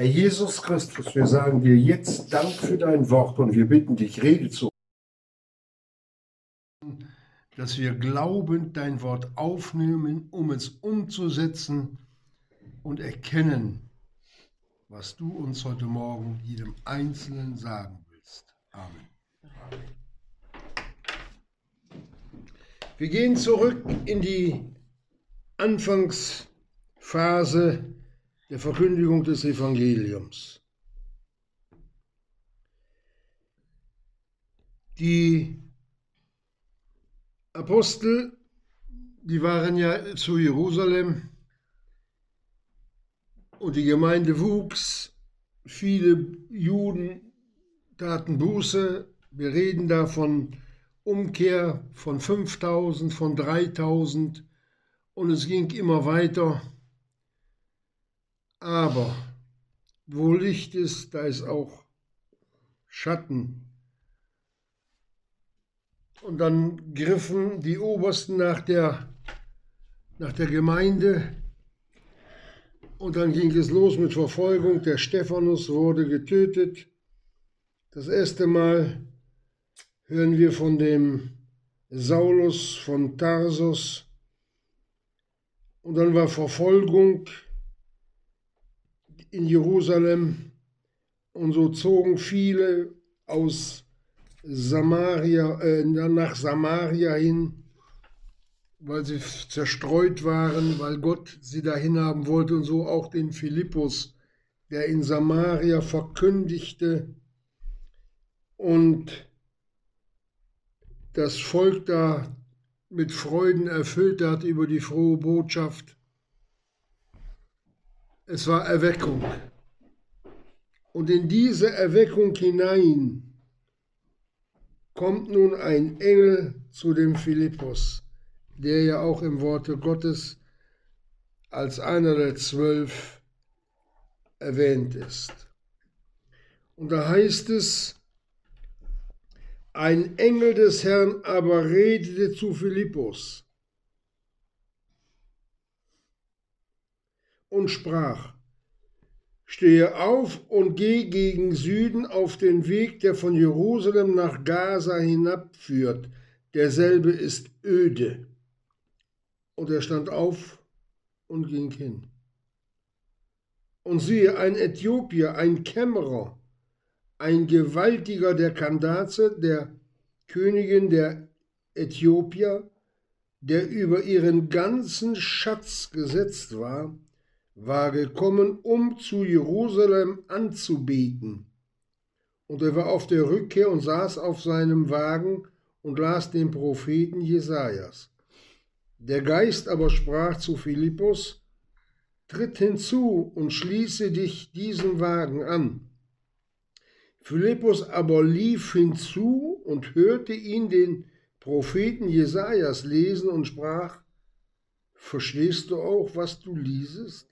Herr Jesus Christus, wir sagen dir jetzt Dank für dein Wort und wir bitten dich, rede zu dass wir glaubend dein Wort aufnehmen, um es umzusetzen und erkennen, was du uns heute Morgen jedem Einzelnen sagen willst. Amen. Wir gehen zurück in die Anfangsphase der Verkündigung des Evangeliums. Die Apostel, die waren ja zu Jerusalem und die Gemeinde wuchs. Viele Juden taten Buße. Wir reden da von Umkehr von 5000, von 3000 und es ging immer weiter. Aber wo Licht ist, da ist auch Schatten. Und dann griffen die Obersten nach der, nach der Gemeinde. Und dann ging es los mit Verfolgung. Der Stephanus wurde getötet. Das erste Mal hören wir von dem Saulus von Tarsus. Und dann war Verfolgung in Jerusalem und so zogen viele aus Samaria, äh, nach Samaria hin, weil sie zerstreut waren, weil Gott sie dahin haben wollte und so auch den Philippus, der in Samaria verkündigte und das Volk da mit Freuden erfüllt hat über die frohe Botschaft. Es war Erweckung. Und in diese Erweckung hinein kommt nun ein Engel zu dem Philippus, der ja auch im Worte Gottes als einer der zwölf erwähnt ist. Und da heißt es, ein Engel des Herrn aber redete zu Philippus und sprach, Stehe auf und geh gegen Süden auf den Weg, der von Jerusalem nach Gaza hinabführt. Derselbe ist öde. Und er stand auf und ging hin. Und siehe, ein Äthiopier, ein Kämmerer, ein Gewaltiger der Kandaze, der Königin der Äthiopier, der über ihren ganzen Schatz gesetzt war, war gekommen, um zu Jerusalem anzubeten. Und er war auf der Rückkehr und saß auf seinem Wagen und las den Propheten Jesajas. Der Geist aber sprach zu Philippus: Tritt hinzu und schließe dich diesem Wagen an. Philippus aber lief hinzu und hörte ihn den Propheten Jesajas lesen und sprach: Verstehst du auch, was du liesest?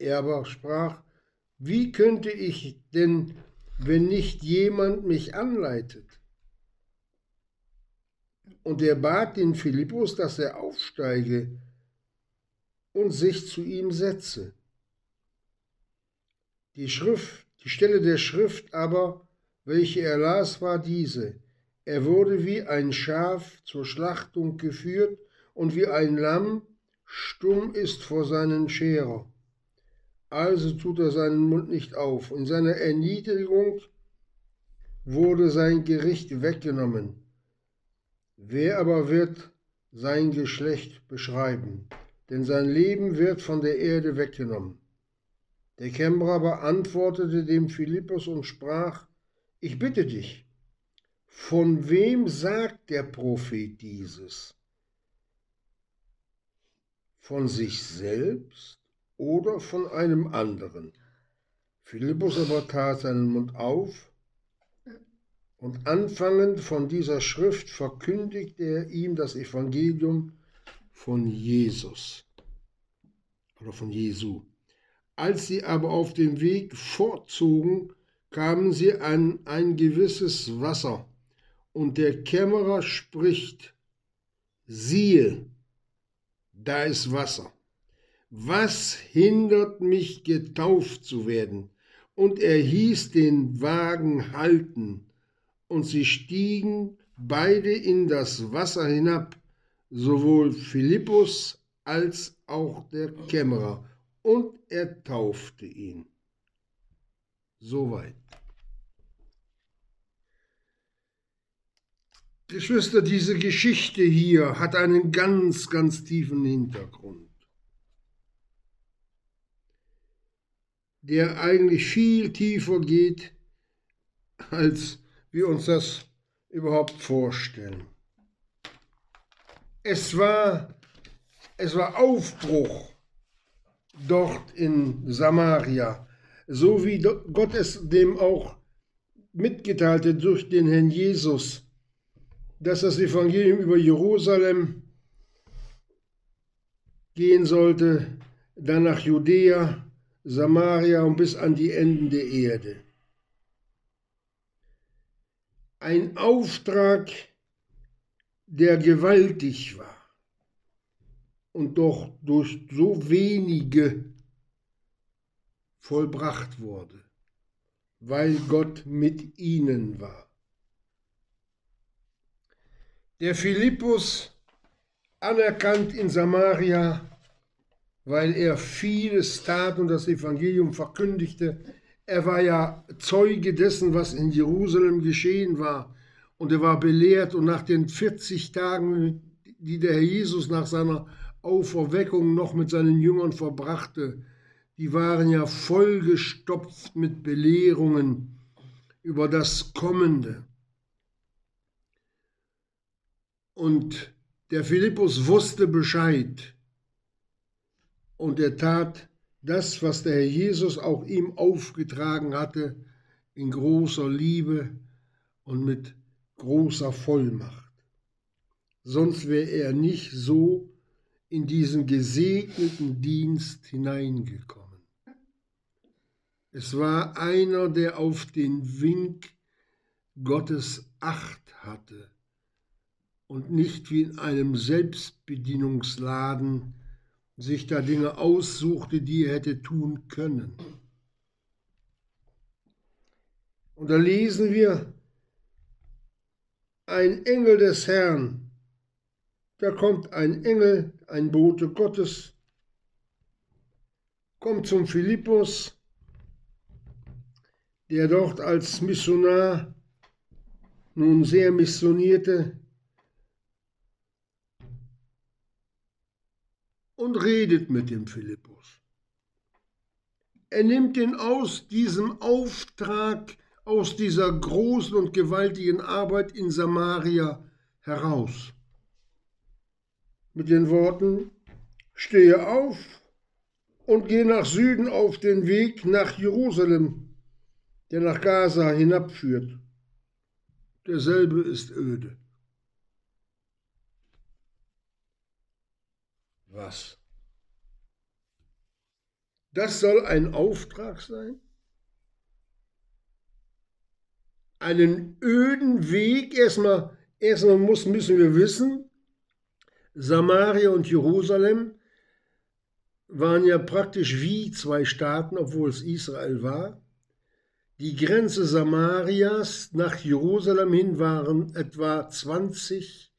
Er aber sprach, wie könnte ich denn, wenn nicht jemand mich anleitet? Und er bat den Philippus, dass er aufsteige und sich zu ihm setze. Die Schrift, die Stelle der Schrift aber, welche er las, war diese. Er wurde wie ein Schaf zur Schlachtung geführt und wie ein Lamm stumm ist vor seinen Scherer also tut er seinen Mund nicht auf. In seiner Erniedrigung wurde sein Gericht weggenommen. Wer aber wird sein Geschlecht beschreiben? Denn sein Leben wird von der Erde weggenommen. Der Kämmerer beantwortete dem Philippus und sprach, ich bitte dich, von wem sagt der Prophet dieses? Von sich selbst oder von einem anderen. Philippus aber tat seinen Mund auf und anfangend von dieser Schrift verkündigte er ihm das Evangelium von Jesus oder von Jesu. Als sie aber auf dem Weg fortzogen, kamen sie an ein gewisses Wasser, und der Kämmerer spricht, siehe, da ist Wasser was hindert mich getauft zu werden? Und er hieß den Wagen halten, und sie stiegen beide in das Wasser hinab, sowohl Philippus als auch der Kämmerer, und er taufte ihn. Soweit. Geschwister, diese Geschichte hier hat einen ganz, ganz tiefen Hintergrund, der eigentlich viel tiefer geht, als wir uns das überhaupt vorstellen. Es war, es war Aufbruch dort in Samaria, so wie Gott es dem auch mitgeteilte durch den Herrn Jesus dass das Evangelium über Jerusalem gehen sollte, dann nach Judäa, Samaria und bis an die Enden der Erde. Ein Auftrag, der gewaltig war und doch durch so wenige vollbracht wurde, weil Gott mit ihnen war. Der Philippus, anerkannt in Samaria, weil er vieles tat und das Evangelium verkündigte. Er war ja Zeuge dessen, was in Jerusalem geschehen war. Und er war belehrt und nach den 40 Tagen, die der Herr Jesus nach seiner Auferweckung noch mit seinen Jüngern verbrachte, die waren ja vollgestopft mit Belehrungen über das Kommende. Und der Philippus wusste Bescheid. Und er tat das, was der Herr Jesus auch ihm aufgetragen hatte, in großer Liebe und mit großer Vollmacht. Sonst wäre er nicht so in diesen gesegneten Dienst hineingekommen. Es war einer, der auf den Wink Gottes Acht hatte und nicht wie in einem Selbstbedienungsladen sich da Dinge aussuchte, die er hätte tun können. Und da lesen wir, ein Engel des Herrn, da kommt ein Engel, ein Bote Gottes, kommt zum Philippus, der dort als Missionar nun sehr missionierte, und redet mit dem Philippus. Er nimmt ihn aus diesem Auftrag, aus dieser großen und gewaltigen Arbeit in Samaria heraus. Mit den Worten, stehe auf und geh nach Süden auf den Weg nach Jerusalem, der nach Gaza hinabführt. Derselbe ist öde. Was? Das soll ein Auftrag sein? Einen öden Weg, erstmal, erstmal muss, müssen wir wissen, Samaria und Jerusalem waren ja praktisch wie zwei Staaten, obwohl es Israel war. Die Grenze Samarias nach Jerusalem hin waren etwa 20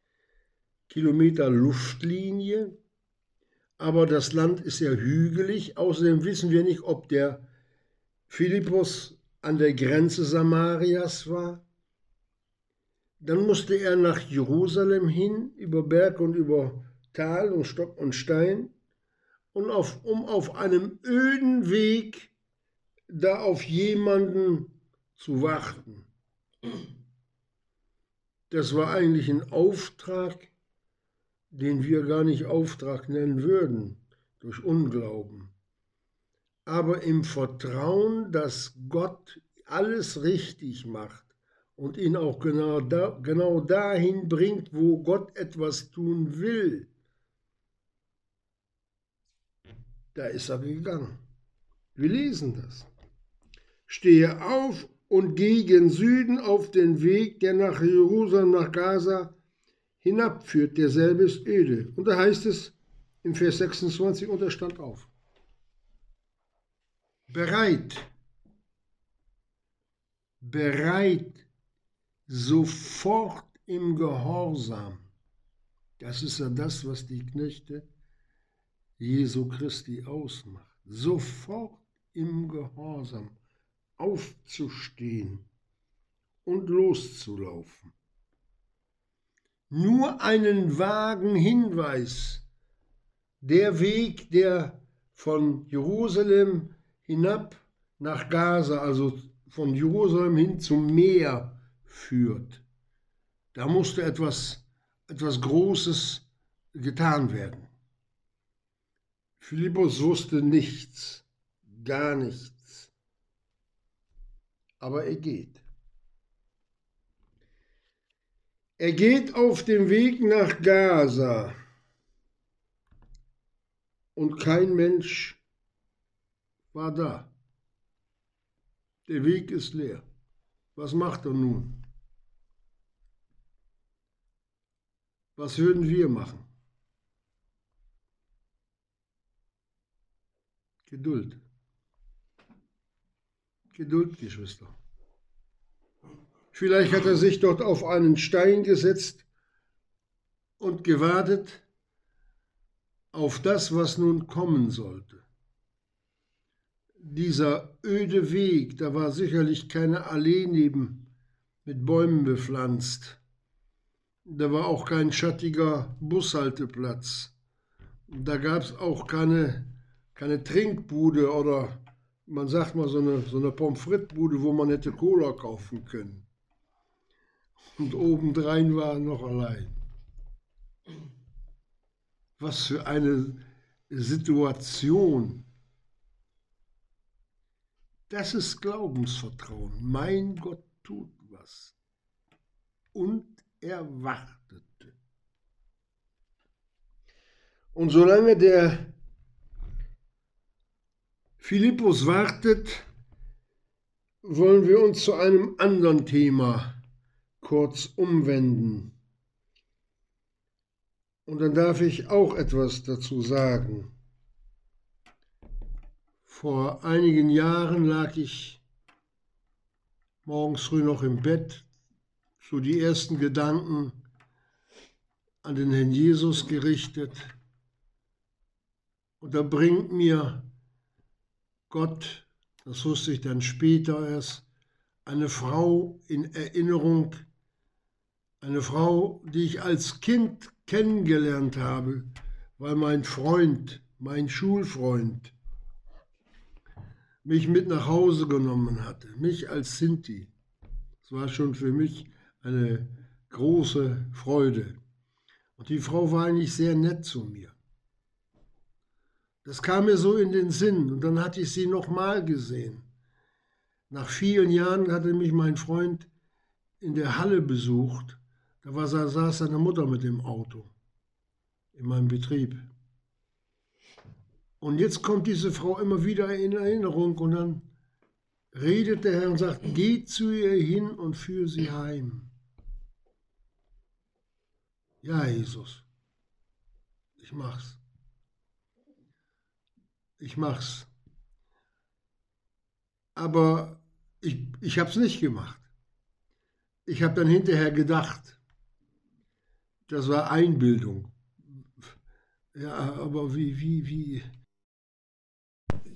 Kilometer Luftlinie aber das Land ist ja hügelig. Außerdem wissen wir nicht, ob der Philippus an der Grenze Samarias war. Dann musste er nach Jerusalem hin, über Berg und über Tal und Stock und Stein, und auf, um auf einem öden Weg da auf jemanden zu warten. Das war eigentlich ein Auftrag den wir gar nicht Auftrag nennen würden, durch Unglauben, aber im Vertrauen, dass Gott alles richtig macht und ihn auch genau, da, genau dahin bringt, wo Gott etwas tun will. Da ist er gegangen. Wir lesen das. Stehe auf und geh gen Süden auf den Weg, der nach Jerusalem, nach Gaza hinabführt, derselbe ist öde. Und da heißt es im Vers 26, und er stand auf. Bereit, bereit, sofort im Gehorsam. Das ist ja das, was die Knechte Jesu Christi ausmacht. Sofort im Gehorsam aufzustehen und loszulaufen. Nur einen vagen Hinweis, der Weg, der von Jerusalem hinab nach Gaza, also von Jerusalem hin zum Meer führt. Da musste etwas, etwas Großes getan werden. Philippus wusste nichts, gar nichts. Aber er geht. Er geht auf dem Weg nach Gaza und kein Mensch war da. Der Weg ist leer. Was macht er nun? Was würden wir machen? Geduld. Geduld, Geschwister. Vielleicht hat er sich dort auf einen Stein gesetzt und gewartet auf das, was nun kommen sollte. Dieser öde Weg, da war sicherlich keine Allee neben mit Bäumen bepflanzt. Da war auch kein schattiger Bushalteplatz. Da gab es auch keine, keine Trinkbude oder man sagt mal so eine, so eine Pommes frites-Bude, wo man hätte Cola kaufen können. Und obendrein war er noch allein. Was für eine Situation. Das ist Glaubensvertrauen. Mein Gott tut was. Und er wartete. Und solange der Philippus wartet, wollen wir uns zu einem anderen Thema kurz umwenden. Und dann darf ich auch etwas dazu sagen. Vor einigen Jahren lag ich morgens früh noch im Bett, so die ersten Gedanken an den Herrn Jesus gerichtet. Und da bringt mir Gott, das wusste ich dann später erst, eine Frau in Erinnerung, eine Frau, die ich als Kind kennengelernt habe, weil mein Freund, mein Schulfreund, mich mit nach Hause genommen hatte, mich als Sinti. Das war schon für mich eine große Freude. Und die Frau war eigentlich sehr nett zu mir. Das kam mir so in den Sinn und dann hatte ich sie nochmal gesehen. Nach vielen Jahren hatte mich mein Freund in der Halle besucht da war, saß seine Mutter mit dem Auto in meinem Betrieb. Und jetzt kommt diese Frau immer wieder in Erinnerung und dann redet der Herr und sagt, geh zu ihr hin und führe sie heim. Ja, Jesus, ich mach's. Ich mach's. Aber ich, ich habe es nicht gemacht. Ich habe dann hinterher gedacht, das war Einbildung. Ja, aber wie, wie, wie?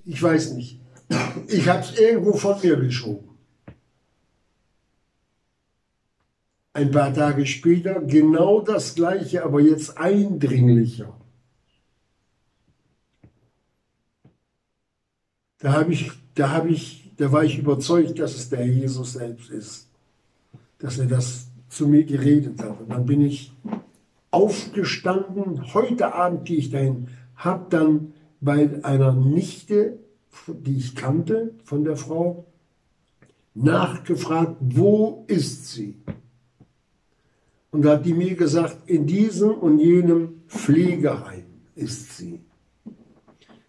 Ich weiß nicht. Ich habe es irgendwo von mir geschoben. Ein paar Tage später genau das gleiche, aber jetzt eindringlicher. Da habe ich, da habe ich, da war ich überzeugt, dass es der Jesus selbst ist, dass er das zu mir geredet hat. Und dann bin ich aufgestanden. Heute Abend gehe ich dahin. Habe dann bei einer Nichte, die ich kannte von der Frau, nachgefragt, wo ist sie? Und da hat die mir gesagt, in diesem und jenem Pflegeheim ist sie.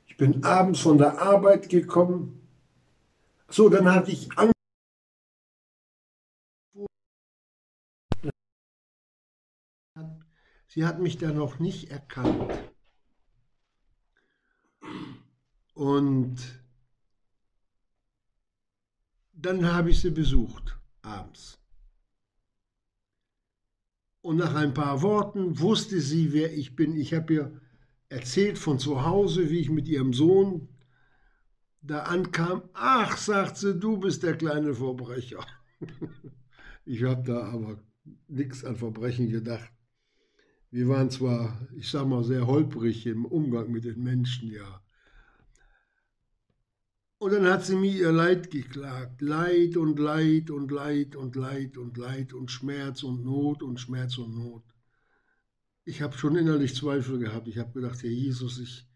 Ich bin abends von der Arbeit gekommen. So, dann hatte ich Angst. Sie hat mich da noch nicht erkannt. Und dann habe ich sie besucht, abends. Und nach ein paar Worten wusste sie, wer ich bin. Ich habe ihr erzählt von zu Hause, wie ich mit ihrem Sohn da ankam. Ach, sagt sie, du bist der kleine Verbrecher. ich habe da aber nichts an Verbrechen gedacht. Wir waren zwar, ich sag mal, sehr holprig im Umgang mit den Menschen, ja. Und dann hat sie mir ihr Leid geklagt. Leid und Leid und Leid und Leid und Leid und Schmerz und Not und Schmerz und Not. Ich habe schon innerlich Zweifel gehabt. Ich habe gedacht, Herr Jesus, ich,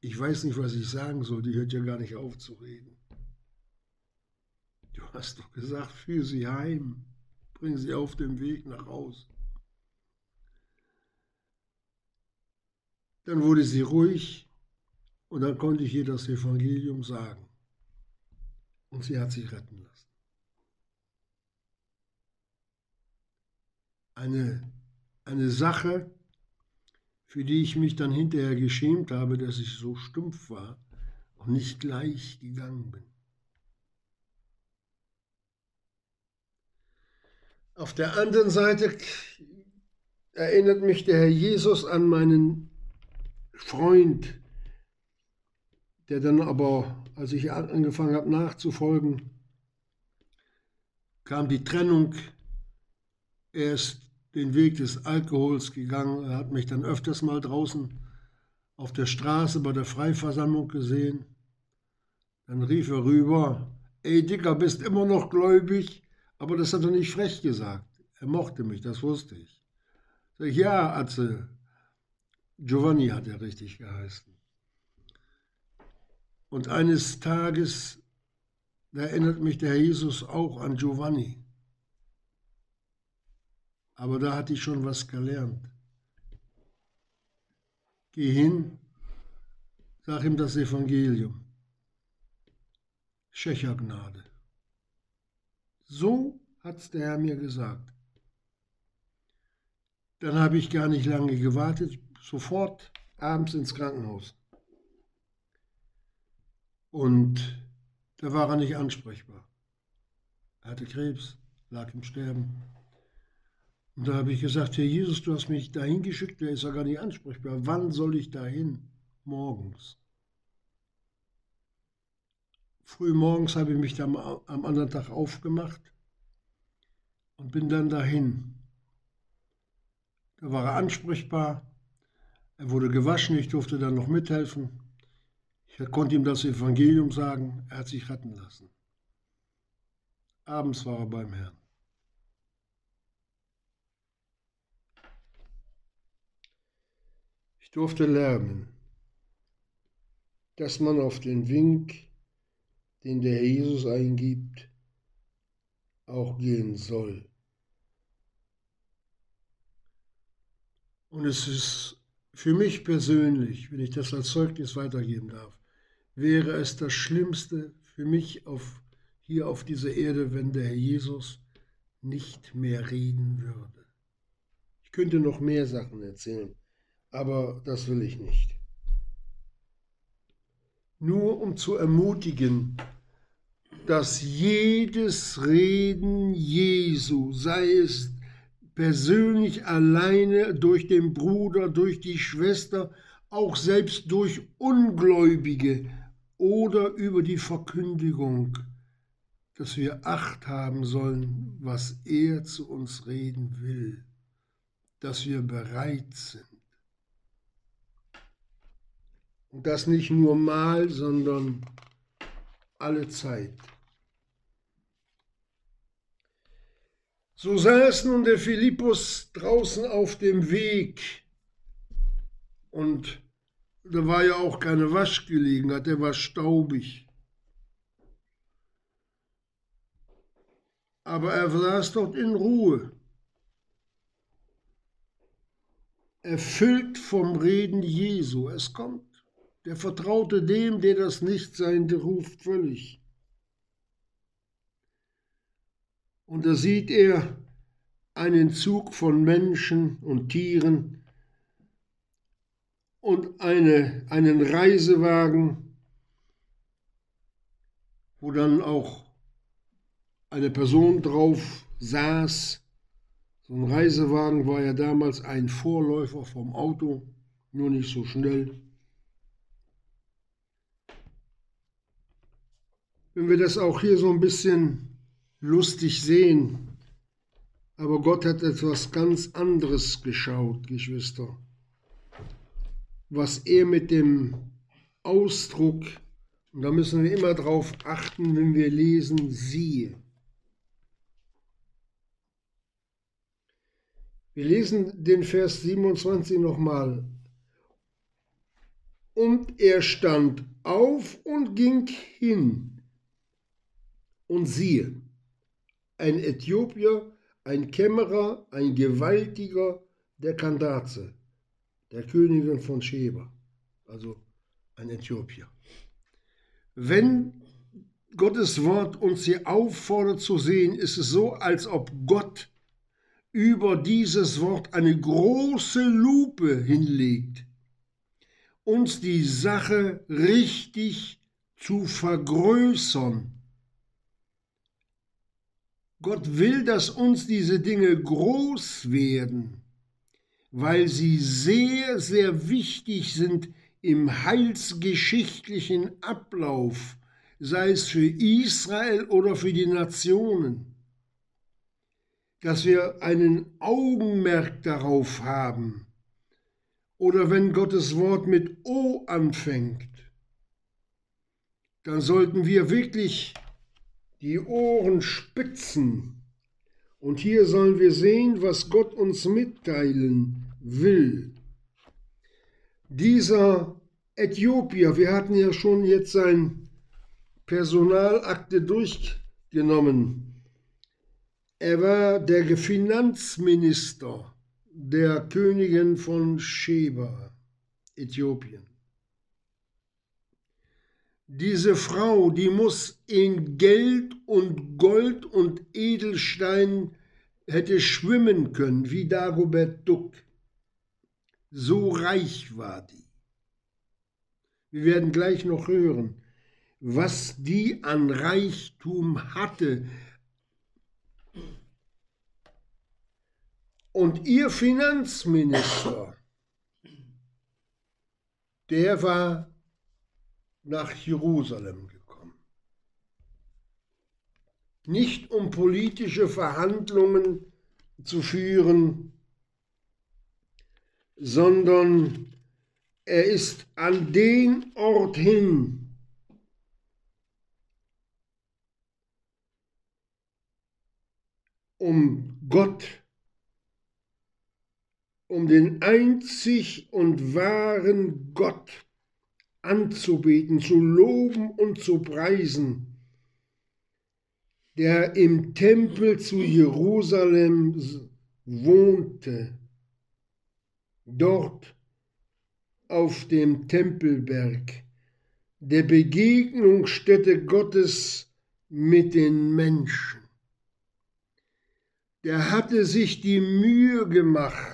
ich weiß nicht, was ich sagen soll. Die hört ja gar nicht auf zu reden. Du hast doch gesagt, führe sie heim. Bring sie auf dem Weg nach Hause. Dann wurde sie ruhig und dann konnte ich ihr das Evangelium sagen. Und sie hat sich retten lassen. Eine, eine Sache, für die ich mich dann hinterher geschämt habe, dass ich so stumpf war und nicht gleich gegangen bin. Auf der anderen Seite erinnert mich der Herr Jesus an meinen Freund, der dann aber, als ich angefangen habe nachzufolgen, kam die Trennung. Er ist den Weg des Alkohols gegangen. Er hat mich dann öfters mal draußen auf der Straße bei der Freiversammlung gesehen. Dann rief er rüber, ey Dicker, bist immer noch gläubig? Aber das hat er nicht frech gesagt. Er mochte mich, das wusste ich. Sag ich, ja, Atze, Giovanni hat er richtig geheißen. Und eines Tages, da erinnert mich der Herr Jesus auch an Giovanni. Aber da hatte ich schon was gelernt. Geh hin, sag ihm das Evangelium. Schächergnade. So hat's der Herr mir gesagt. Dann habe ich gar nicht lange gewartet, sofort abends ins Krankenhaus. Und da war er nicht ansprechbar. Er hatte Krebs, lag im Sterben. Und da habe ich gesagt, Herr Jesus, du hast mich dahin geschickt, der ist ja gar nicht ansprechbar. Wann soll ich dahin? Morgens. Früh morgens habe ich mich dann am anderen Tag aufgemacht und bin dann dahin. Da war er ansprechbar, er wurde gewaschen, ich durfte dann noch mithelfen. Ich konnte ihm das Evangelium sagen, er hat sich retten lassen. Abends war er beim Herrn. Ich durfte lernen, dass man auf den Wink, den der Jesus eingibt, auch gehen soll. Und es ist für mich persönlich, wenn ich das als Zeugnis weitergeben darf, wäre es das Schlimmste für mich auf, hier auf dieser Erde, wenn der Herr Jesus nicht mehr reden würde. Ich könnte noch mehr Sachen erzählen, aber das will ich nicht. Nur um zu ermutigen, dass jedes Reden Jesu, sei es persönlich alleine durch den Bruder, durch die Schwester, auch selbst durch Ungläubige, oder über die Verkündigung, dass wir Acht haben sollen, was er zu uns reden will, dass wir bereit sind. Und das nicht nur mal, sondern alle Zeit. So saß nun der Philippus draußen auf dem Weg und da war ja auch keine Waschgelegenheit, der war staubig. Aber er saß dort in Ruhe, erfüllt vom Reden Jesu. Es kommt. Der vertraute dem, der das Nichtsein ruft, völlig. Und da sieht er einen Zug von Menschen und Tieren, und eine, einen Reisewagen, wo dann auch eine Person drauf saß. So ein Reisewagen war ja damals ein Vorläufer vom Auto, nur nicht so schnell. Wenn wir das auch hier so ein bisschen lustig sehen, aber Gott hat etwas ganz anderes geschaut, Geschwister. Was er mit dem Ausdruck, und da müssen wir immer drauf achten, wenn wir lesen, siehe. Wir lesen den Vers 27 nochmal. Und er stand auf und ging hin. Und siehe, ein Äthiopier, ein Kämmerer, ein Gewaltiger der Kandaze, der Königin von Sheba, also ein Äthiopier. Wenn Gottes Wort uns hier auffordert zu sehen, ist es so, als ob Gott über dieses Wort eine große Lupe hinlegt, uns die Sache richtig zu vergrößern. Gott will, dass uns diese Dinge groß werden, weil sie sehr, sehr wichtig sind im heilsgeschichtlichen Ablauf, sei es für Israel oder für die Nationen dass wir einen Augenmerk darauf haben. Oder wenn Gottes Wort mit O anfängt, dann sollten wir wirklich die Ohren spitzen. Und hier sollen wir sehen, was Gott uns mitteilen will. Dieser Äthiopier, wir hatten ja schon jetzt sein Personalakte durchgenommen. Er war der Finanzminister der Königin von Sheba, Äthiopien. Diese Frau, die muss in Geld und Gold und Edelstein hätte schwimmen können, wie Dagobert Duck. So reich war die. Wir werden gleich noch hören, was die an Reichtum hatte, Und ihr Finanzminister, der war nach Jerusalem gekommen. Nicht um politische Verhandlungen zu führen, sondern er ist an den Ort hin, um Gott um den einzig und wahren Gott anzubeten, zu loben und zu preisen, der im Tempel zu Jerusalem wohnte, dort auf dem Tempelberg, der Begegnungsstätte Gottes mit den Menschen. Der hatte sich die Mühe gemacht,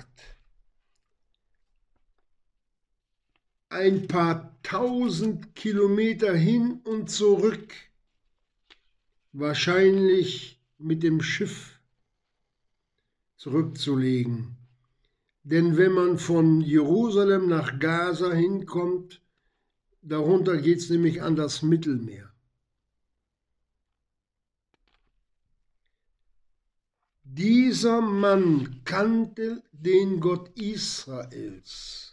ein paar tausend Kilometer hin und zurück, wahrscheinlich mit dem Schiff zurückzulegen. Denn wenn man von Jerusalem nach Gaza hinkommt, darunter geht es nämlich an das Mittelmeer. Dieser Mann kannte den Gott Israels.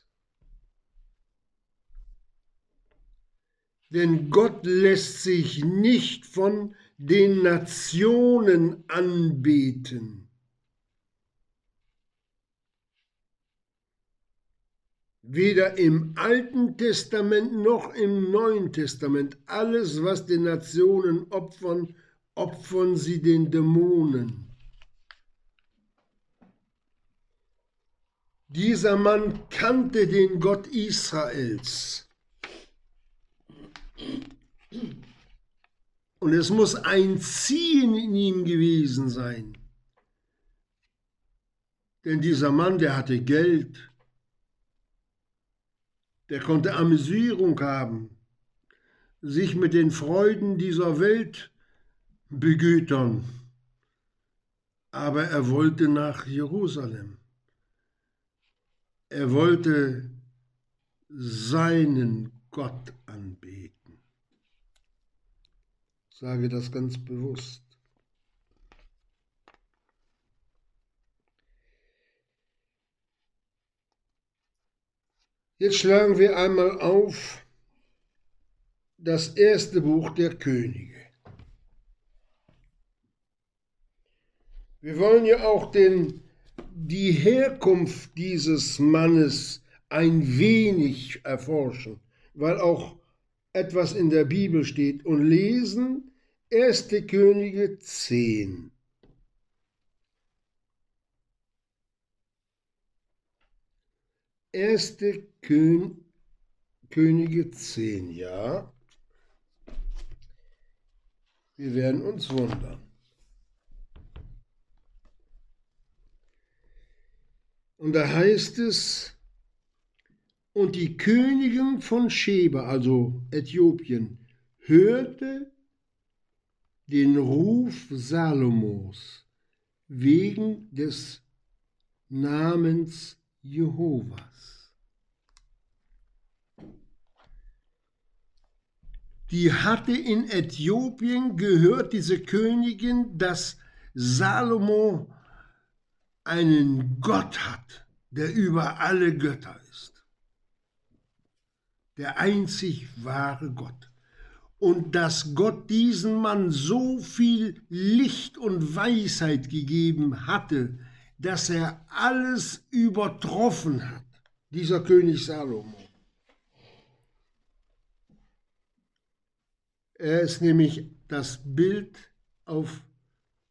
Denn Gott lässt sich nicht von den Nationen anbeten. Weder im Alten Testament noch im Neuen Testament. Alles, was den Nationen opfern, opfern sie den Dämonen. Dieser Mann kannte den Gott Israels. Und es muss ein Ziehen in ihm gewesen sein. Denn dieser Mann, der hatte Geld, der konnte Amüsierung haben, sich mit den Freuden dieser Welt begütern, aber er wollte nach Jerusalem. Er wollte seinen Gott anbeten. Ich sage das ganz bewusst. Jetzt schlagen wir einmal auf das erste Buch der Könige. Wir wollen ja auch den, die Herkunft dieses Mannes ein wenig erforschen, weil auch etwas in der Bibel steht und lesen 1. Könige 10. Erste Kön Könige 10, ja. Wir werden uns wundern. Und da heißt es, und die Königin von Sheba, also Äthiopien, hörte den Ruf Salomos wegen des Namens Jehovas. Die hatte in Äthiopien gehört, diese Königin, dass Salomo einen Gott hat, der über alle Götter ist. Der einzig wahre Gott. Und dass Gott diesem Mann so viel Licht und Weisheit gegeben hatte, dass er alles übertroffen hat, dieser König Salomo. Er ist nämlich das Bild auf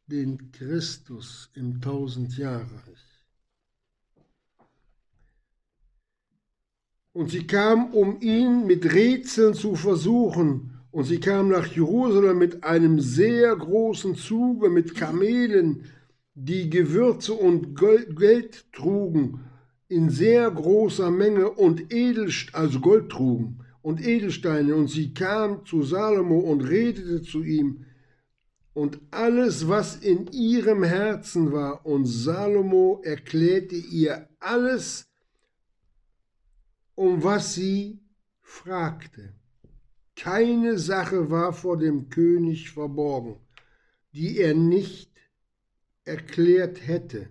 den Christus im Tausendjahrereich. Und sie kam, um ihn mit Rätseln zu versuchen, und sie kam nach Jerusalem mit einem sehr großen Zuge, mit Kamelen, die Gewürze und Geld trugen, in sehr großer Menge und Edelst also Gold trugen und Edelsteine. Und sie kam zu Salomo und redete zu ihm, und alles, was in ihrem Herzen war. Und Salomo erklärte ihr alles, um was sie fragte. Keine Sache war vor dem König verborgen, die er nicht erklärt hätte.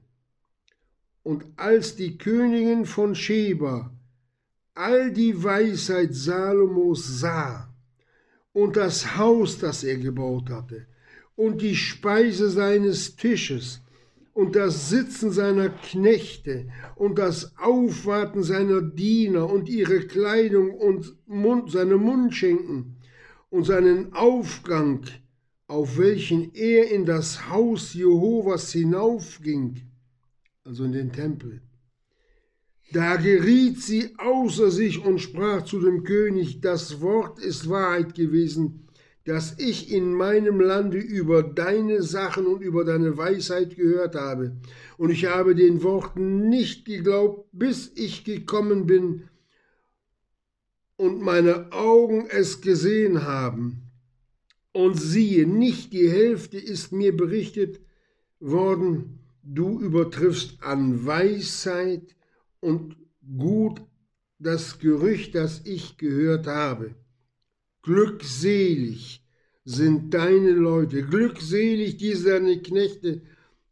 Und als die Königin von Sheba all die Weisheit Salomos sah und das Haus, das er gebaut hatte, und die Speise seines Tisches und das Sitzen seiner Knechte und das Aufwarten seiner Diener und ihre Kleidung und Mund, seine Mundschenken und seinen Aufgang, auf welchen er in das Haus Jehovas hinaufging, also in den Tempel. Da geriet sie außer sich und sprach zu dem König, das Wort ist Wahrheit gewesen, dass ich in meinem Lande über deine Sachen und über deine Weisheit gehört habe. Und ich habe den Worten nicht geglaubt, bis ich gekommen bin und meine Augen es gesehen haben. Und siehe, nicht die Hälfte ist mir berichtet worden, du übertriffst an Weisheit und gut das Gerücht, das ich gehört habe. Glückselig sind deine Leute, glückselig diese deine Knechte,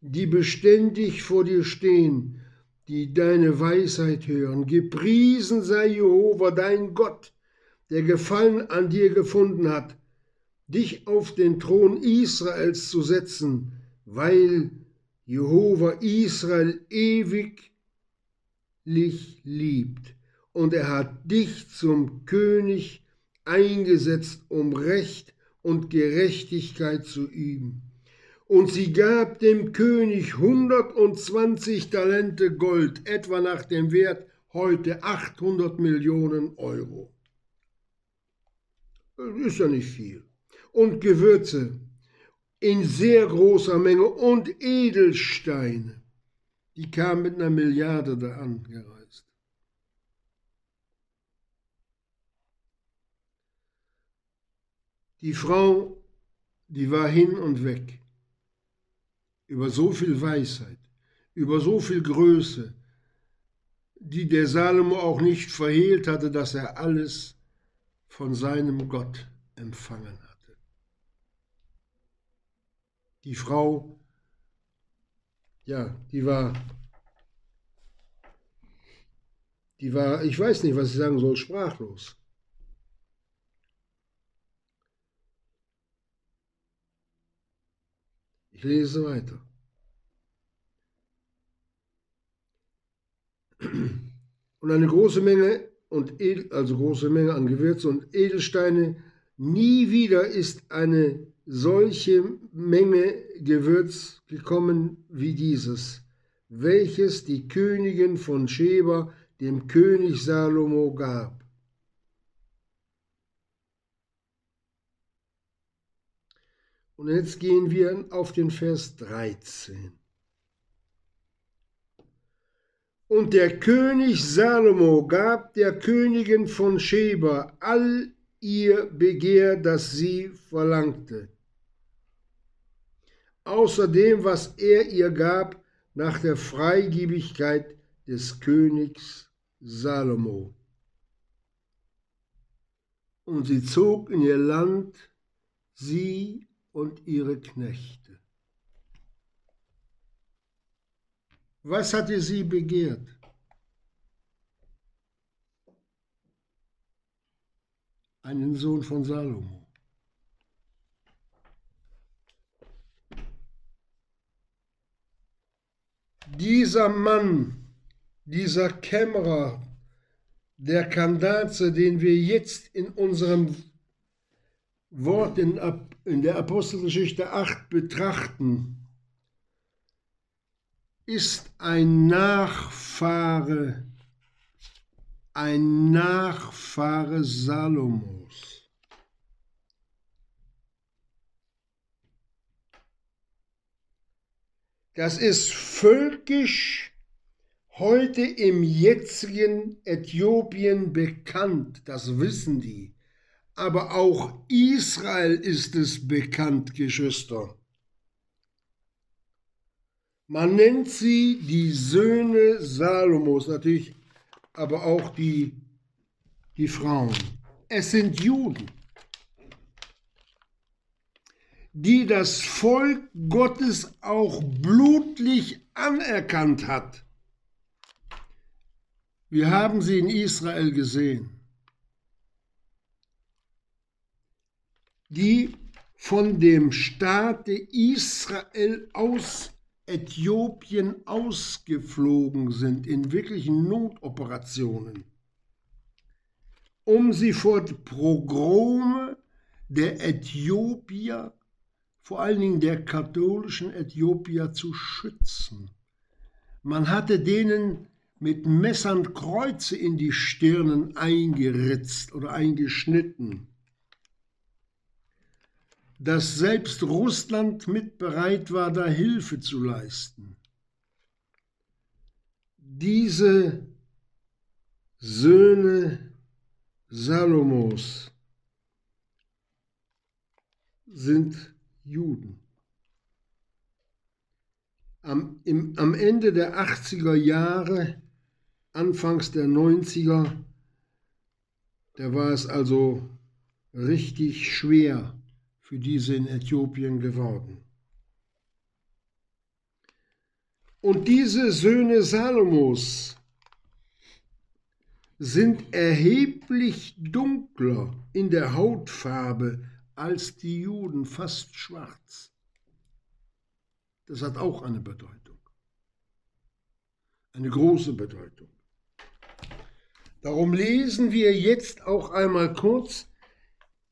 die beständig vor dir stehen, die deine Weisheit hören. Gepriesen sei Jehova, dein Gott, der Gefallen an dir gefunden hat, dich auf den Thron Israels zu setzen, weil Jehova Israel ewiglich liebt und er hat dich zum König eingesetzt, um Recht und Gerechtigkeit zu üben. Und sie gab dem König 120 Talente Gold, etwa nach dem Wert heute 800 Millionen Euro. Ist ja nicht viel. Und Gewürze in sehr großer Menge und Edelsteine. Die kamen mit einer Milliarde da angereist. Die Frau die war hin und weg. Über so viel Weisheit, über so viel Größe, die der Salomo auch nicht verhehlt hatte, dass er alles von seinem Gott empfangen hatte. Die Frau, ja, die war, die war, ich weiß nicht, was ich sagen soll, sprachlos. Ich lese weiter. Und eine große Menge und edel, also große Menge an Gewürze und Edelsteine. Nie wieder ist eine solche Menge Gewürz gekommen wie dieses, welches die Königin von Sheba dem König Salomo gab. Und jetzt gehen wir auf den Vers 13. Und der König Salomo gab der Königin von Sheba all ihr Begehr, das sie verlangte. Außerdem, was er ihr gab nach der Freigebigkeit des Königs Salomo. Und sie zog in ihr Land, sie und ihre Knechte. Was hatte sie begehrt? Einen Sohn von Salomo. Dieser Mann, dieser Kämmerer der Kandaze, den wir jetzt in unserem Wort in, in der Apostelgeschichte 8 betrachten, ist ein Nachfahre, ein Nachfahre Salomos. Das ist völkisch heute im jetzigen Äthiopien bekannt, das wissen die aber auch Israel ist es bekannt, Geschwister. Man nennt sie die Söhne Salomos, natürlich, aber auch die, die Frauen. Es sind Juden, die das Volk Gottes auch blutlich anerkannt hat. Wir haben sie in Israel gesehen. Die von dem Staate Israel aus Äthiopien ausgeflogen sind in wirklichen Notoperationen, um sie vor Pogrome der Äthiopier, vor allen Dingen der katholischen Äthiopier, zu schützen. Man hatte denen mit Messern Kreuze in die Stirnen eingeritzt oder eingeschnitten dass selbst Russland mit bereit war, da Hilfe zu leisten. Diese Söhne Salomos sind Juden. Am, im, am Ende der 80er Jahre, anfangs der 90er, da war es also richtig schwer für diese in Äthiopien geworden. Und diese Söhne Salomos sind erheblich dunkler in der Hautfarbe als die Juden, fast schwarz. Das hat auch eine Bedeutung, eine große Bedeutung. Darum lesen wir jetzt auch einmal kurz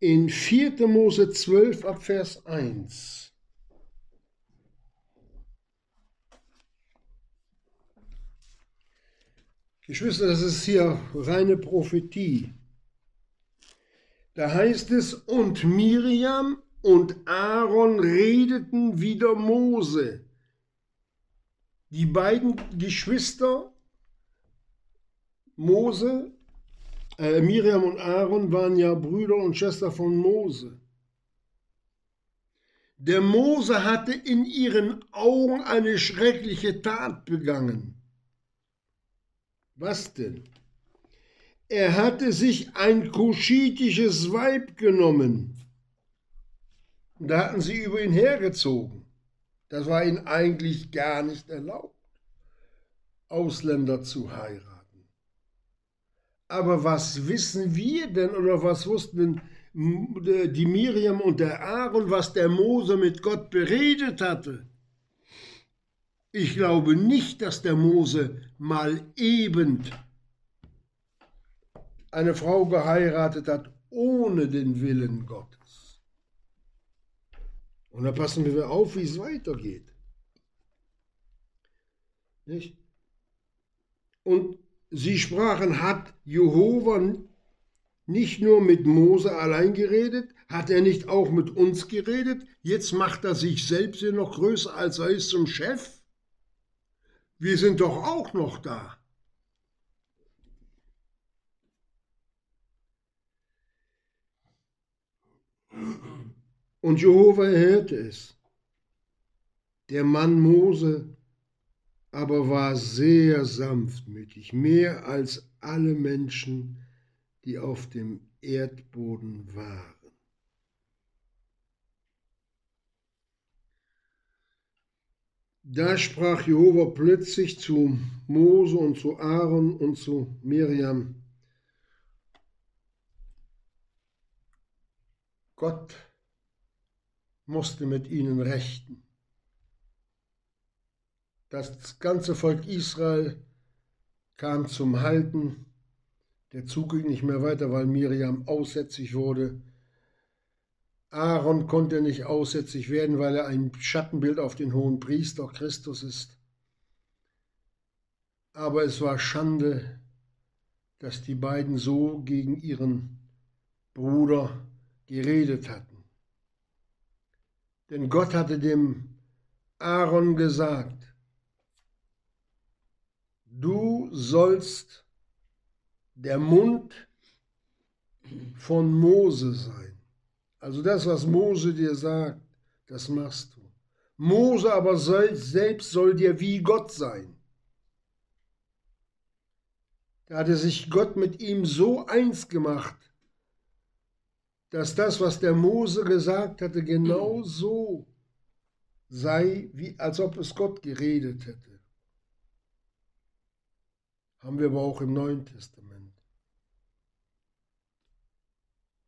in 4. Mose 12 ab Vers 1. Geschwister, das ist hier reine Prophetie. Da heißt es, und Miriam und Aaron redeten wieder Mose. Die beiden Geschwister Mose äh, Miriam und Aaron waren ja Brüder und Schwester von Mose. Der Mose hatte in ihren Augen eine schreckliche Tat begangen. Was denn? Er hatte sich ein kuschitisches Weib genommen. Da hatten sie über ihn hergezogen. Das war ihnen eigentlich gar nicht erlaubt, Ausländer zu heiraten. Aber was wissen wir denn oder was wussten denn die Miriam und der Aaron, was der Mose mit Gott beredet hatte? Ich glaube nicht, dass der Mose mal eben eine Frau geheiratet hat ohne den Willen Gottes. Und da passen wir auf, wie es weitergeht. Nicht? Und sie sprachen, hat Jehova nicht nur mit Mose allein geredet, hat er nicht auch mit uns geredet? Jetzt macht er sich selbst hier noch größer, als er ist zum Chef. Wir sind doch auch noch da. Und Jehova erhörte es. Der Mann Mose aber war sehr sanftmütig, mehr als alle Menschen, die auf dem Erdboden waren. Da sprach Jehova plötzlich zu Mose und zu Aaron und zu Miriam, Gott musste mit ihnen rechten. Das ganze Volk Israel kam zum Halten. Der Zug ging nicht mehr weiter, weil Miriam aussätzig wurde. Aaron konnte nicht aussätzig werden, weil er ein Schattenbild auf den hohen Priester Christus ist. Aber es war Schande, dass die beiden so gegen ihren Bruder geredet hatten. Denn Gott hatte dem Aaron gesagt, du sollst der Mund von Mose sein. Also das, was Mose dir sagt, das machst du. Mose aber selbst soll dir wie Gott sein. Da hatte sich Gott mit ihm so eins gemacht, dass das, was der Mose gesagt hatte, genau so sei, wie, als ob es Gott geredet hätte. Haben wir aber auch im Neuen Testament.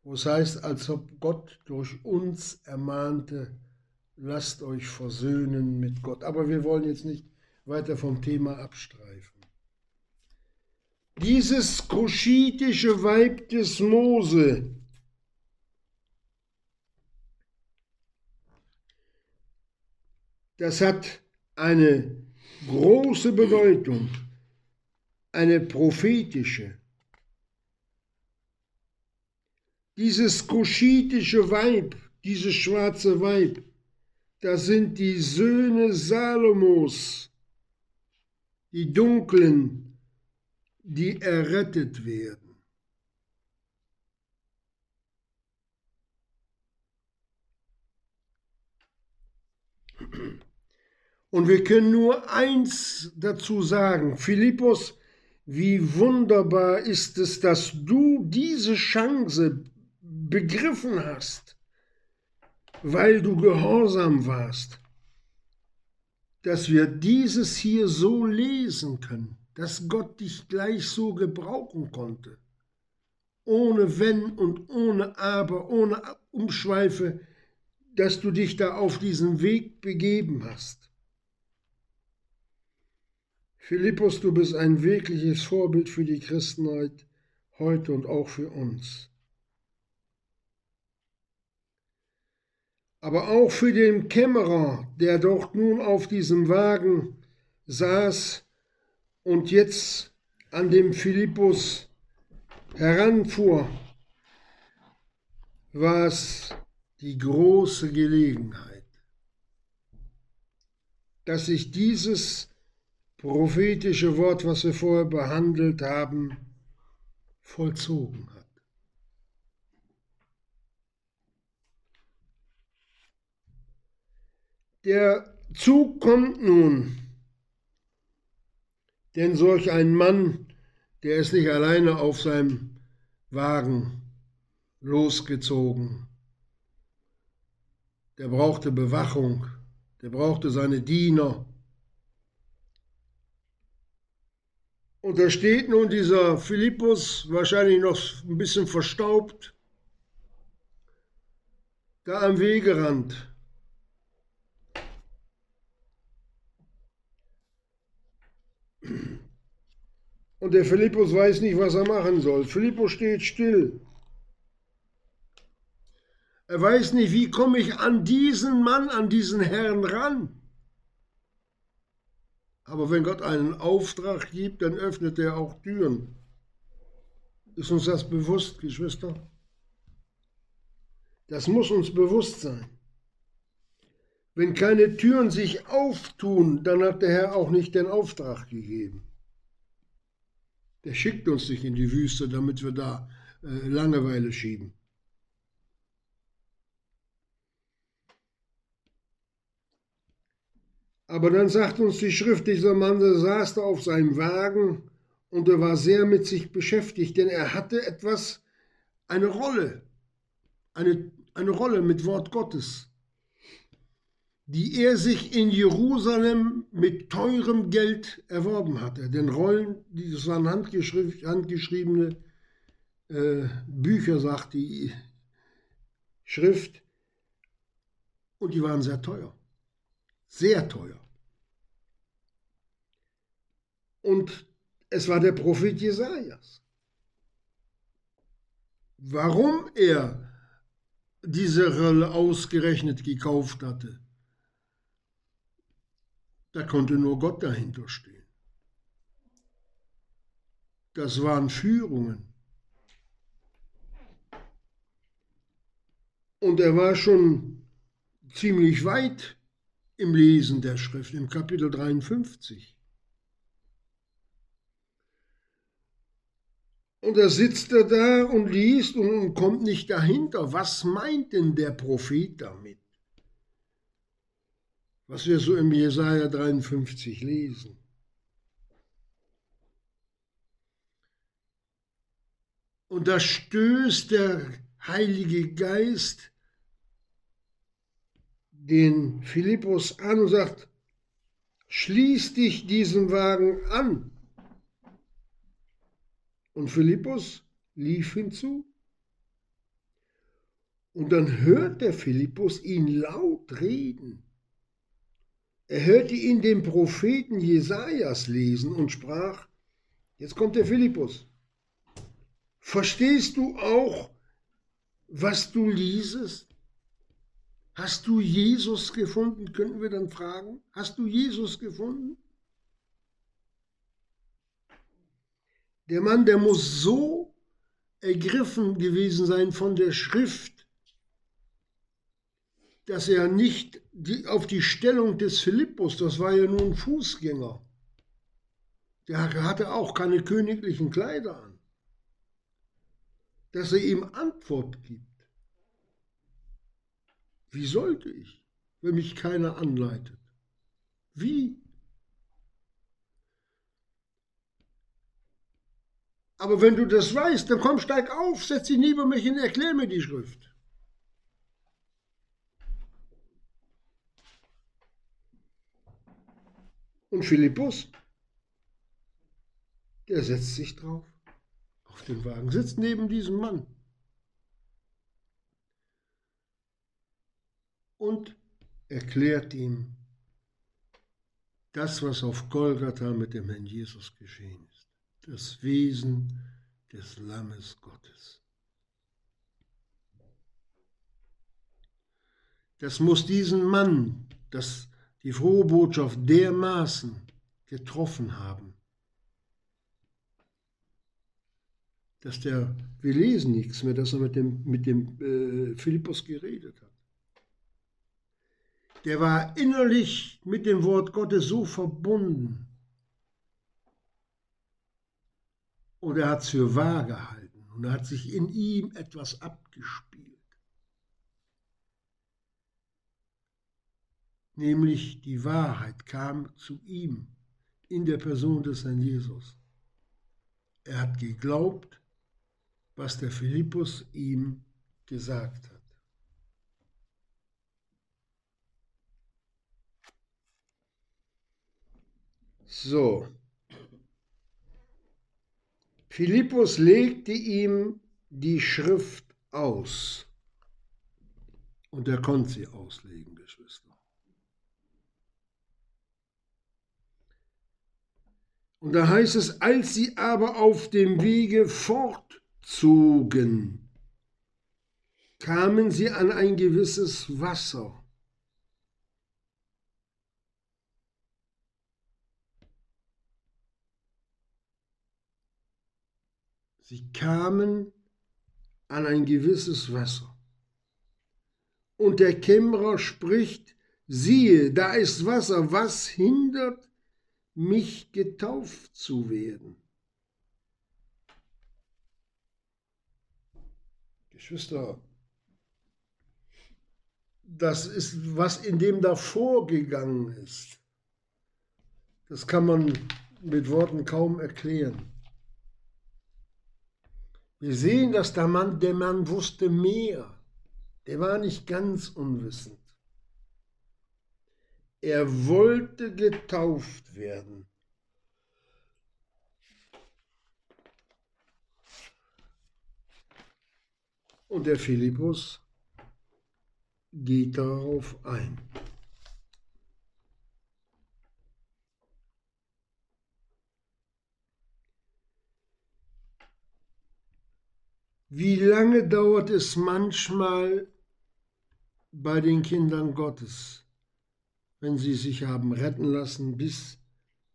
Wo es heißt, als ob Gott durch uns ermahnte, lasst euch versöhnen mit Gott. Aber wir wollen jetzt nicht weiter vom Thema abstreifen. Dieses kuschitische Weib des Mose, das hat eine große Bedeutung, eine prophetische. Dieses kuschitische Weib, dieses schwarze Weib, das sind die Söhne Salomos, die Dunklen, die errettet werden. Und wir können nur eins dazu sagen, Philippus, wie wunderbar ist es, dass du diese Chance begriffen hast, weil du gehorsam warst, dass wir dieses hier so lesen können, dass Gott dich gleich so gebrauchen konnte, ohne Wenn und ohne Aber, ohne Umschweife, dass du dich da auf diesen Weg begeben hast. Philippus, du bist ein wirkliches Vorbild für die Christenheit heute und auch für uns. Aber auch für den Kämmerer, der dort nun auf diesem Wagen saß und jetzt an dem Philippus heranfuhr, war es die große Gelegenheit, dass sich dieses prophetische Wort, was wir vorher behandelt haben, vollzogen hat. Der Zug kommt nun, denn solch ein Mann, der ist nicht alleine auf seinem Wagen losgezogen. Der brauchte Bewachung, der brauchte seine Diener. Und da steht nun dieser Philippus, wahrscheinlich noch ein bisschen verstaubt, da am Wegerand. Und der Philippus weiß nicht, was er machen soll. Philippus steht still. Er weiß nicht, wie komme ich an diesen Mann, an diesen Herrn ran. Aber wenn Gott einen Auftrag gibt, dann öffnet er auch Türen. Ist uns das bewusst, Geschwister? Das muss uns bewusst sein. Wenn keine Türen sich auftun, dann hat der Herr auch nicht den Auftrag gegeben. Der schickt uns nicht in die Wüste, damit wir da äh, Langeweile schieben. Aber dann sagt uns die Schrift, dieser Mann der saß da auf seinem Wagen und er war sehr mit sich beschäftigt, denn er hatte etwas, eine Rolle, eine, eine Rolle mit Wort Gottes, die er sich in Jerusalem mit teurem Geld erworben hatte. Denn Rollen, das waren handgeschriebene äh, Bücher, sagt die Schrift, und die waren sehr teuer sehr teuer. Und es war der Prophet Jesajas. Warum er diese Rolle ausgerechnet gekauft hatte, da konnte nur Gott dahinter stehen. Das waren Führungen. Und er war schon ziemlich weit im Lesen der Schrift, im Kapitel 53. Und da sitzt er da und liest und kommt nicht dahinter. Was meint denn der Prophet damit? Was wir so im Jesaja 53 lesen. Und da stößt der Heilige Geist den Philippus an und sagt, schließ dich diesem Wagen an. Und Philippus lief hinzu. Und dann hört der Philippus ihn laut reden. Er hörte ihn den Propheten Jesajas lesen und sprach: Jetzt kommt der Philippus. Verstehst du auch, was du liesest? Hast du Jesus gefunden? Könnten wir dann fragen. Hast du Jesus gefunden? Der Mann, der muss so ergriffen gewesen sein von der Schrift, dass er nicht die, auf die Stellung des Philippus, das war ja nur ein Fußgänger, der hatte auch keine königlichen Kleider an, dass er ihm Antwort gibt. Wie sollte ich, wenn mich keiner anleitet? Wie? Aber wenn du das weißt, dann komm, steig auf, setz dich neben mich und erklär mir die Schrift. Und Philippus, der setzt sich drauf, auf den Wagen, sitzt neben diesem Mann. und erklärt ihm das, was auf Golgatha mit dem Herrn Jesus geschehen ist. Das Wesen des Lammes Gottes. Das muss diesen Mann, das die frohe Botschaft dermaßen getroffen haben, dass der, wir lesen nichts mehr, dass er mit dem, mit dem äh, Philippus geredet hat der war innerlich mit dem Wort Gottes so verbunden. Und er hat es für wahr gehalten und hat sich in ihm etwas abgespielt. nämlich die Wahrheit kam zu ihm in der Person des Herrn Jesus. Er hat geglaubt, was der Philippus ihm gesagt hat. So. Philippus legte ihm die Schrift aus. Und er konnte sie auslegen, Geschwister. Und da heißt es, als sie aber auf dem Wege fortzogen, kamen sie an ein gewisses Wasser. Sie kamen an ein gewisses Wasser. Und der Kämmerer spricht, siehe, da ist Wasser, was hindert mich getauft zu werden? Geschwister, das ist, was in dem davor gegangen ist. Das kann man mit Worten kaum erklären. Wir sehen, dass der Mann, der Mann wusste mehr. Der war nicht ganz unwissend. Er wollte getauft werden. Und der Philippus geht darauf ein. Wie lange dauert es manchmal bei den Kindern Gottes, wenn sie sich haben retten lassen, bis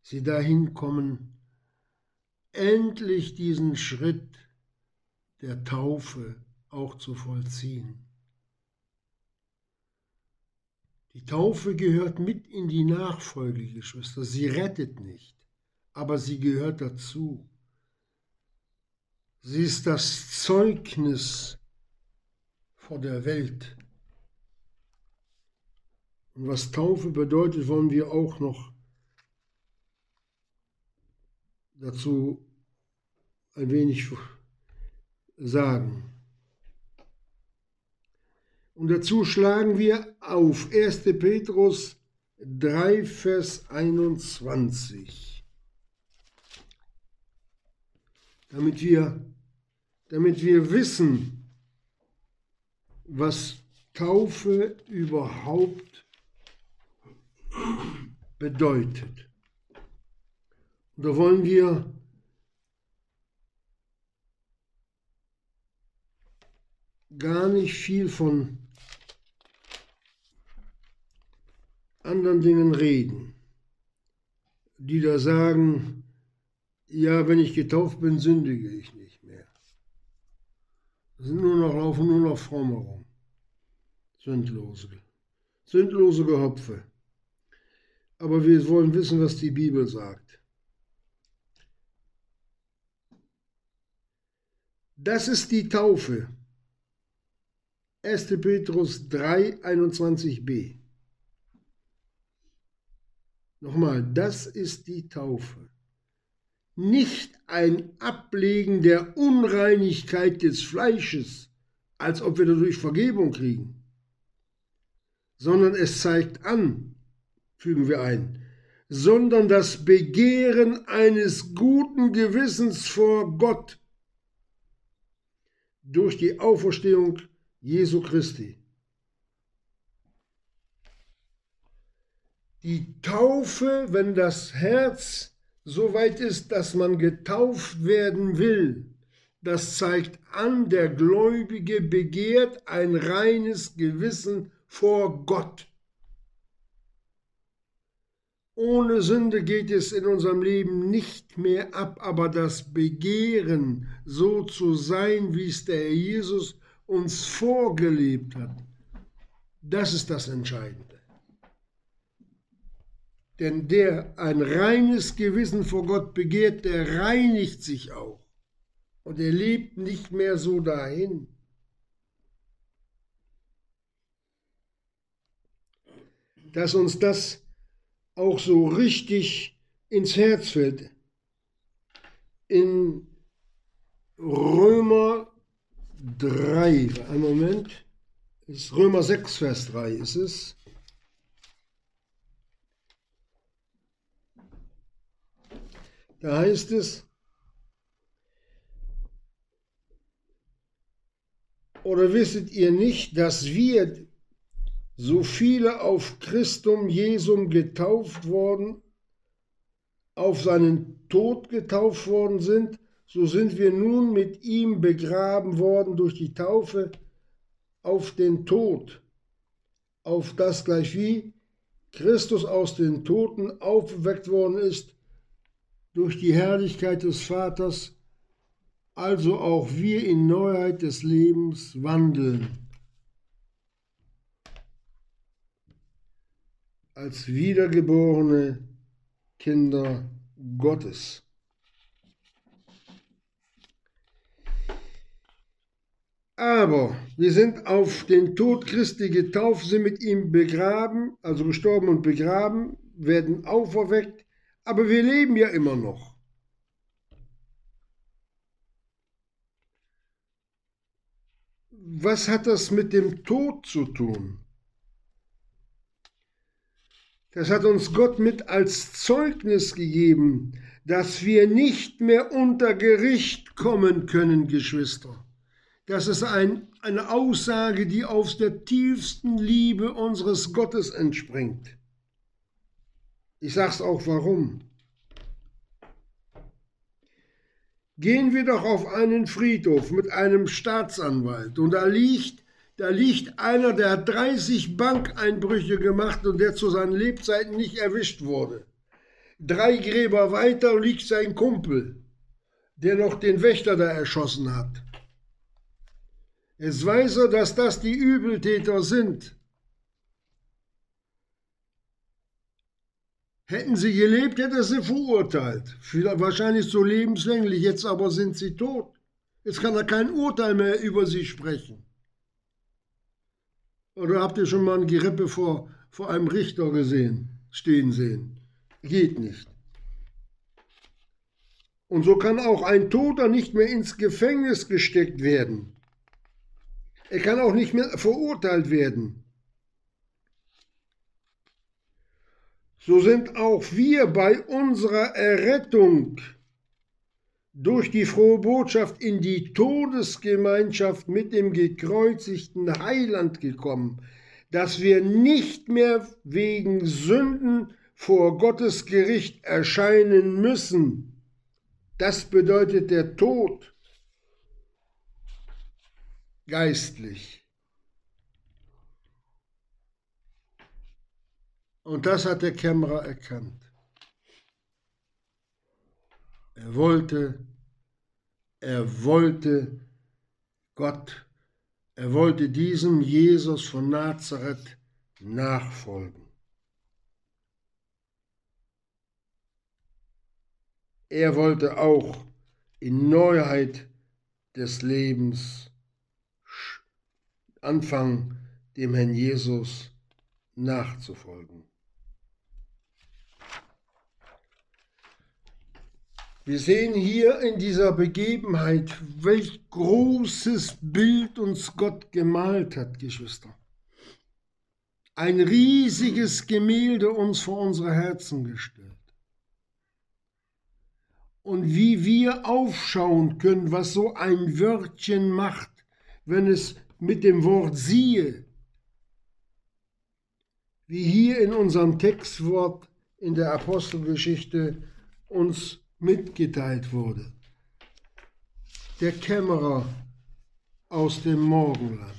sie dahin kommen, endlich diesen Schritt der Taufe auch zu vollziehen. Die Taufe gehört mit in die Nachfolge, Geschwister. Sie rettet nicht, aber sie gehört dazu. Sie ist das Zeugnis vor der Welt. Und was Taufe bedeutet, wollen wir auch noch dazu ein wenig sagen. Und dazu schlagen wir auf 1. Petrus 3, Vers 21. damit wir, damit wir wissen, was Taufe überhaupt bedeutet. Und da wollen wir gar nicht viel von anderen Dingen reden, die da sagen, ja, wenn ich getauft bin, sündige ich nicht mehr. Das sind nur noch, laufen nur noch fromme rum. Sündlose. Sündlose Gehopfe. Aber wir wollen wissen, was die Bibel sagt. Das ist die Taufe. 1. Petrus 3, 21b. Nochmal, das ist die Taufe nicht ein Ablegen der Unreinigkeit des Fleisches, als ob wir dadurch Vergebung kriegen, sondern es zeigt an, fügen wir ein, sondern das Begehren eines guten Gewissens vor Gott durch die Auferstehung Jesu Christi. Die Taufe, wenn das Herz so weit ist, dass man getauft werden will. Das zeigt an, der Gläubige begehrt ein reines Gewissen vor Gott. Ohne Sünde geht es in unserem Leben nicht mehr ab, aber das Begehren, so zu sein, wie es der Herr Jesus uns vorgelebt hat, das ist das Entscheidende. Denn der ein reines Gewissen vor Gott begehrt, der reinigt sich auch. Und er lebt nicht mehr so dahin. dass uns das auch so richtig ins Herz fällt. In Römer 3, einen Moment, ist Römer 6, Vers 3 ist es. Da heißt es, oder wisset ihr nicht, dass wir, so viele auf Christum Jesum getauft worden, auf seinen Tod getauft worden sind, so sind wir nun mit ihm begraben worden durch die Taufe auf den Tod, auf das gleich wie Christus aus den Toten aufgeweckt worden ist durch die Herrlichkeit des Vaters, also auch wir in Neuheit des Lebens wandeln. Als wiedergeborene Kinder Gottes. Aber wir sind auf den Tod Christi getauft, sind mit ihm begraben, also gestorben und begraben, werden auferweckt, aber wir leben ja immer noch. Was hat das mit dem Tod zu tun? Das hat uns Gott mit als Zeugnis gegeben, dass wir nicht mehr unter Gericht kommen können, Geschwister. Das ist ein, eine Aussage, die aus der tiefsten Liebe unseres Gottes entspringt. Ich sage es auch warum. Gehen wir doch auf einen Friedhof mit einem Staatsanwalt und da liegt da liegt einer, der hat 30 Bankeinbrüche gemacht und der zu seinen Lebzeiten nicht erwischt wurde. Drei Gräber weiter liegt sein Kumpel, der noch den Wächter da erschossen hat. Jetzt weiß er, dass das die Übeltäter sind. Hätten sie gelebt, hätte sie verurteilt. Wahrscheinlich so lebenslänglich, jetzt aber sind sie tot. Jetzt kann er kein Urteil mehr über sie sprechen. Oder habt ihr schon mal ein Gerippe vor, vor einem Richter gesehen, stehen sehen? Geht nicht. Und so kann auch ein Toter nicht mehr ins Gefängnis gesteckt werden. Er kann auch nicht mehr verurteilt werden. So sind auch wir bei unserer Errettung durch die frohe Botschaft in die Todesgemeinschaft mit dem gekreuzigten Heiland gekommen, dass wir nicht mehr wegen Sünden vor Gottes Gericht erscheinen müssen. Das bedeutet der Tod geistlich. Und das hat der Kämmerer erkannt. Er wollte, er wollte Gott, er wollte diesem Jesus von Nazareth nachfolgen. Er wollte auch in Neuheit des Lebens anfangen, dem Herrn Jesus nachzufolgen. Wir sehen hier in dieser Begebenheit, welch großes Bild uns Gott gemalt hat, Geschwister. Ein riesiges Gemälde uns vor unsere Herzen gestellt. Und wie wir aufschauen können, was so ein Wörtchen macht, wenn es mit dem Wort siehe, wie hier in unserem Textwort in der Apostelgeschichte uns mitgeteilt wurde. Der Kämmerer aus dem Morgenland.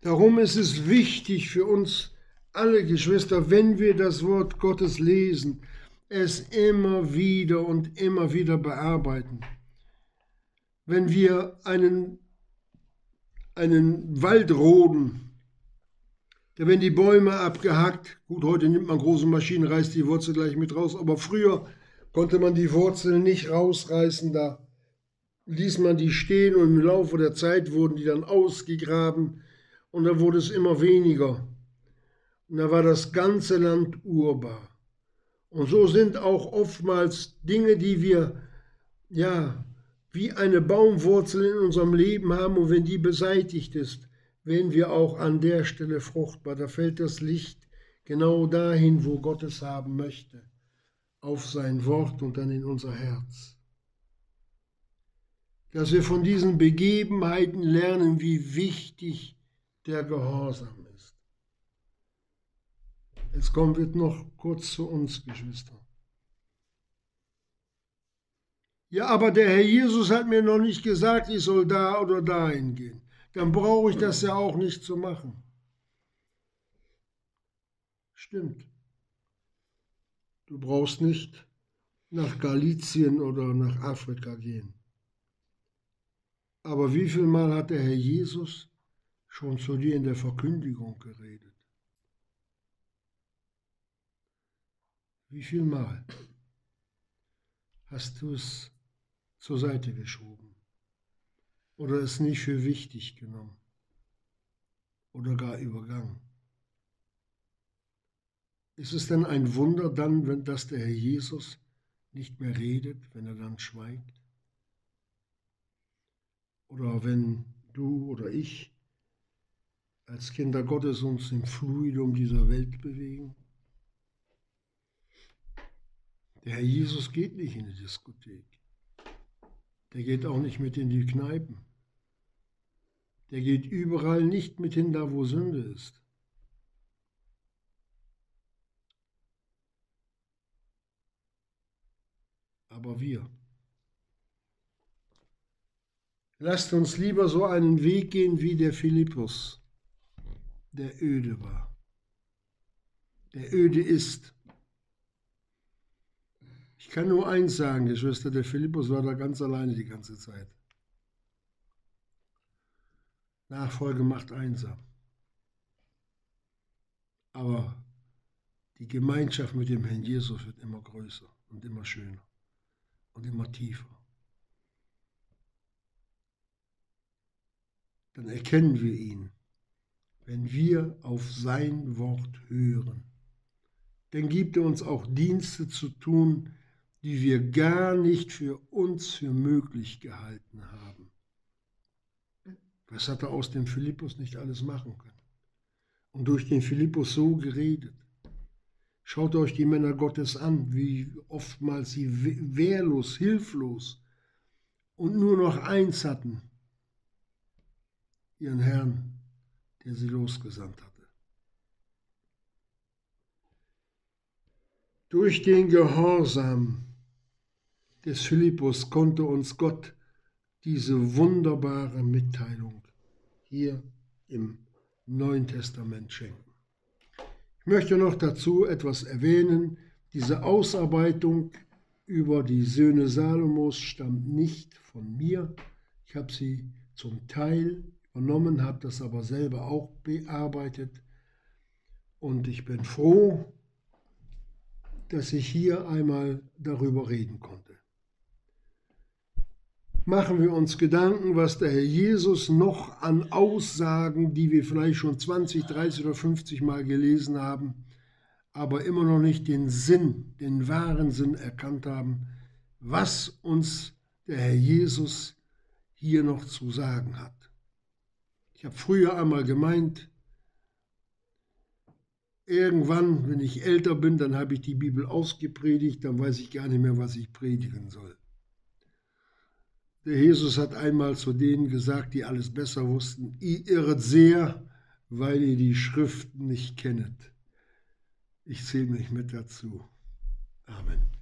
Darum ist es wichtig für uns alle Geschwister, wenn wir das Wort Gottes lesen, es immer wieder und immer wieder bearbeiten. Wenn wir einen, einen Wald roden, da werden die Bäume abgehackt. Gut, heute nimmt man große Maschinen, reißt die Wurzel gleich mit raus. Aber früher konnte man die Wurzeln nicht rausreißen. Da ließ man die stehen und im Laufe der Zeit wurden die dann ausgegraben und da wurde es immer weniger. Und da war das ganze Land urbar. Und so sind auch oftmals Dinge, die wir, ja, wie eine Baumwurzel in unserem Leben haben und wenn die beseitigt ist, werden wir auch an der Stelle fruchtbar. Da fällt das Licht genau dahin, wo Gott es haben möchte, auf sein Wort und dann in unser Herz. Dass wir von diesen Begebenheiten lernen, wie wichtig der Gehorsam ist. Jetzt kommen wir noch kurz zu uns, Geschwister. Ja, aber der Herr Jesus hat mir noch nicht gesagt, ich soll da oder dahin gehen. Dann brauche ich das ja auch nicht zu machen. Stimmt. Du brauchst nicht nach Galizien oder nach Afrika gehen. Aber wie viel Mal hat der Herr Jesus schon zu dir in der Verkündigung geredet? Wie viel Mal hast du es zur Seite geschoben oder es nicht für wichtig genommen oder gar übergangen. Ist es denn ein Wunder dann, wenn das der Herr Jesus nicht mehr redet, wenn er dann schweigt? Oder wenn du oder ich als Kinder Gottes uns im Fluidum dieser Welt bewegen? Der Herr Jesus geht nicht in die Diskothek. Der geht auch nicht mit in die Kneipen. Der geht überall nicht mit hin, da wo Sünde ist. Aber wir. Lasst uns lieber so einen Weg gehen wie der Philippus, der öde war, der öde ist. Ich kann nur eins sagen, Geschwister, der Philippus war da ganz alleine die ganze Zeit. Nachfolge macht einsam. Aber die Gemeinschaft mit dem Herrn Jesus wird immer größer und immer schöner und immer tiefer. Dann erkennen wir ihn, wenn wir auf sein Wort hören. Dann gibt er uns auch Dienste zu tun, die wir gar nicht für uns für möglich gehalten haben. Was hat er aus dem Philippus nicht alles machen können? Und durch den Philippus so geredet. Schaut euch die Männer Gottes an, wie oftmals sie wehrlos, hilflos und nur noch eins hatten, ihren Herrn, der sie losgesandt hatte. Durch den Gehorsam des Philippus konnte uns Gott diese wunderbare Mitteilung hier im Neuen Testament schenken. Ich möchte noch dazu etwas erwähnen. Diese Ausarbeitung über die Söhne Salomos stammt nicht von mir. Ich habe sie zum Teil übernommen, habe das aber selber auch bearbeitet. Und ich bin froh, dass ich hier einmal darüber reden konnte machen wir uns Gedanken, was der Herr Jesus noch an Aussagen, die wir vielleicht schon 20, 30 oder 50 Mal gelesen haben, aber immer noch nicht den Sinn, den wahren Sinn erkannt haben, was uns der Herr Jesus hier noch zu sagen hat. Ich habe früher einmal gemeint, irgendwann, wenn ich älter bin, dann habe ich die Bibel ausgepredigt, dann weiß ich gar nicht mehr, was ich predigen soll. Der Jesus hat einmal zu denen gesagt, die alles besser wussten, ihr irret sehr, weil ihr die Schriften nicht kennet. Ich zähle mich mit dazu. Amen.